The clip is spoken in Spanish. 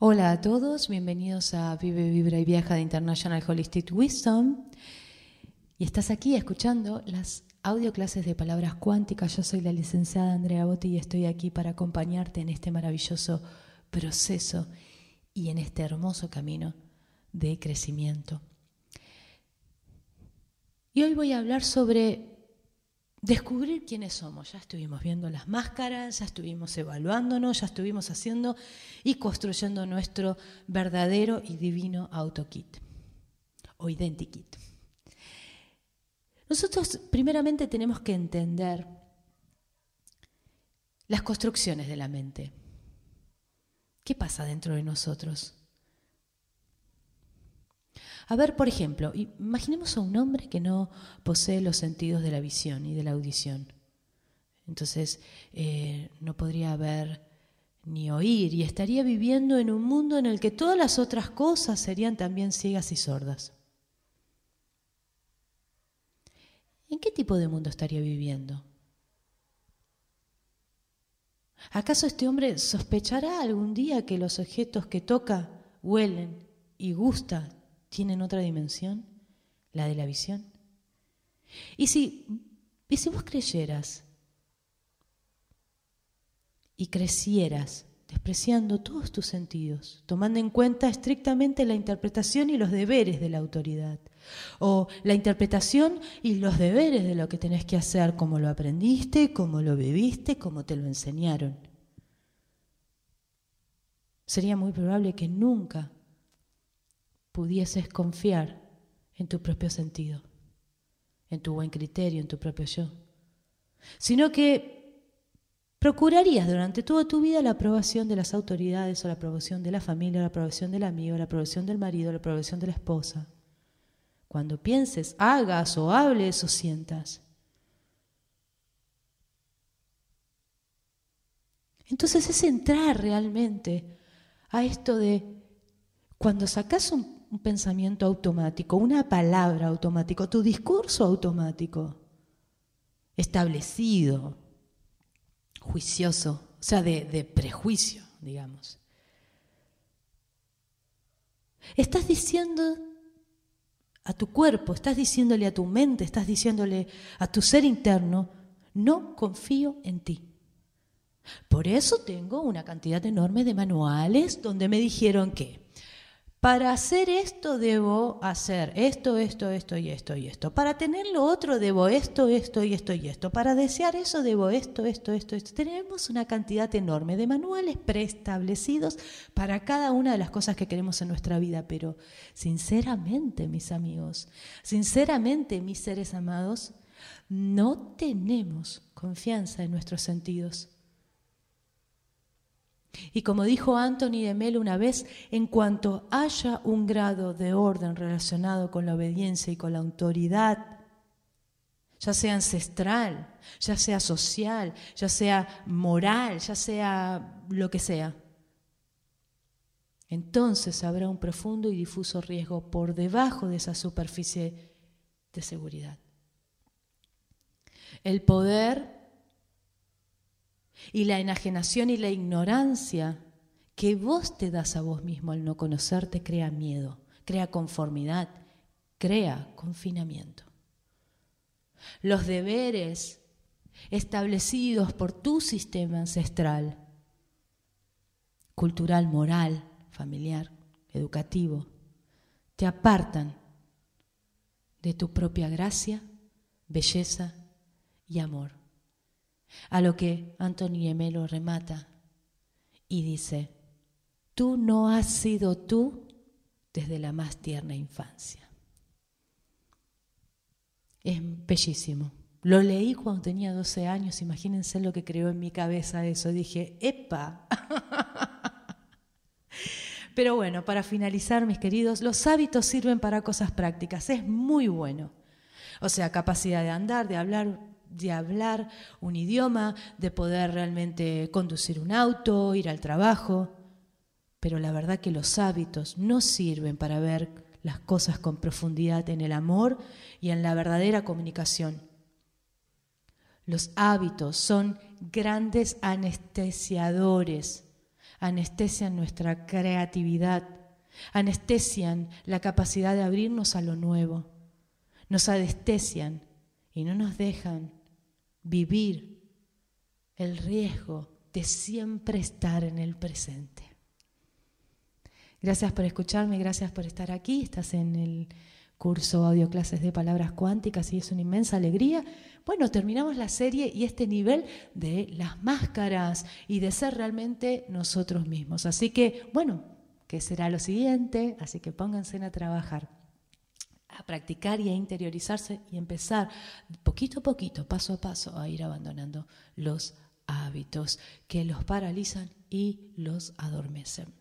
Hola a todos, bienvenidos a Vive, Vibra y Viaja de International Holistic Wisdom. Y estás aquí escuchando las audio clases de palabras cuánticas. Yo soy la licenciada Andrea Botti y estoy aquí para acompañarte en este maravilloso proceso y en este hermoso camino de crecimiento. Y hoy voy a hablar sobre descubrir quiénes somos. Ya estuvimos viendo las máscaras, ya estuvimos evaluándonos, ya estuvimos haciendo y construyendo nuestro verdadero y divino autokit o identikit. Nosotros primeramente tenemos que entender las construcciones de la mente. ¿Qué pasa dentro de nosotros? A ver, por ejemplo, imaginemos a un hombre que no posee los sentidos de la visión y de la audición. Entonces, eh, no podría ver ni oír y estaría viviendo en un mundo en el que todas las otras cosas serían también ciegas y sordas. ¿En qué tipo de mundo estaría viviendo? ¿Acaso este hombre sospechará algún día que los objetos que toca huelen y gusta tienen otra dimensión, la de la visión. Y si, y si vos creyeras y crecieras despreciando todos tus sentidos, tomando en cuenta estrictamente la interpretación y los deberes de la autoridad, o la interpretación y los deberes de lo que tenés que hacer, como lo aprendiste, como lo viviste, como te lo enseñaron. Sería muy probable que nunca pudieses confiar en tu propio sentido, en tu buen criterio, en tu propio yo, sino que procurarías durante toda tu vida la aprobación de las autoridades o la aprobación de la familia, la aprobación del amigo, la aprobación del marido, la aprobación de la esposa. Cuando pienses, hagas o hables o sientas. Entonces es entrar realmente a esto de cuando sacas un un pensamiento automático, una palabra automática, tu discurso automático, establecido, juicioso, o sea, de, de prejuicio, digamos. Estás diciendo a tu cuerpo, estás diciéndole a tu mente, estás diciéndole a tu ser interno, no confío en ti. Por eso tengo una cantidad enorme de manuales donde me dijeron que para hacer esto debo hacer esto, esto, esto y esto y esto. Para tener lo otro debo esto, esto y esto y esto. Para desear eso debo esto, esto, esto, esto. Tenemos una cantidad enorme de manuales preestablecidos para cada una de las cosas que queremos en nuestra vida. Pero sinceramente, mis amigos, sinceramente, mis seres amados, no tenemos confianza en nuestros sentidos. Y como dijo Anthony de Melo una vez, en cuanto haya un grado de orden relacionado con la obediencia y con la autoridad, ya sea ancestral, ya sea social, ya sea moral, ya sea lo que sea, entonces habrá un profundo y difuso riesgo por debajo de esa superficie de seguridad. El poder y la enajenación y la ignorancia que vos te das a vos mismo al no conocerte crea miedo, crea conformidad, crea confinamiento. Los deberes establecidos por tu sistema ancestral, cultural, moral, familiar, educativo, te apartan de tu propia gracia, belleza y amor. A lo que Antonio Emelo remata y dice, tú no has sido tú desde la más tierna infancia. Es bellísimo. Lo leí cuando tenía 12 años, imagínense lo que creó en mi cabeza eso. Dije, ¡epa! Pero bueno, para finalizar, mis queridos, los hábitos sirven para cosas prácticas. Es muy bueno. O sea, capacidad de andar, de hablar, de hablar un idioma, de poder realmente conducir un auto, ir al trabajo. Pero la verdad que los hábitos no sirven para ver las cosas con profundidad en el amor y en la verdadera comunicación. Los hábitos son grandes anestesiadores anestesian nuestra creatividad, anestesian la capacidad de abrirnos a lo nuevo, nos anestesian y no nos dejan vivir el riesgo de siempre estar en el presente. Gracias por escucharme, gracias por estar aquí. Estás en el curso audio clases de palabras cuánticas y es una inmensa alegría. Bueno, terminamos la serie y este nivel de las máscaras y de ser realmente nosotros mismos. Así que, bueno, ¿qué será lo siguiente? Así que pónganse a trabajar a practicar y a interiorizarse y empezar poquito a poquito, paso a paso, a ir abandonando los hábitos que los paralizan y los adormecen.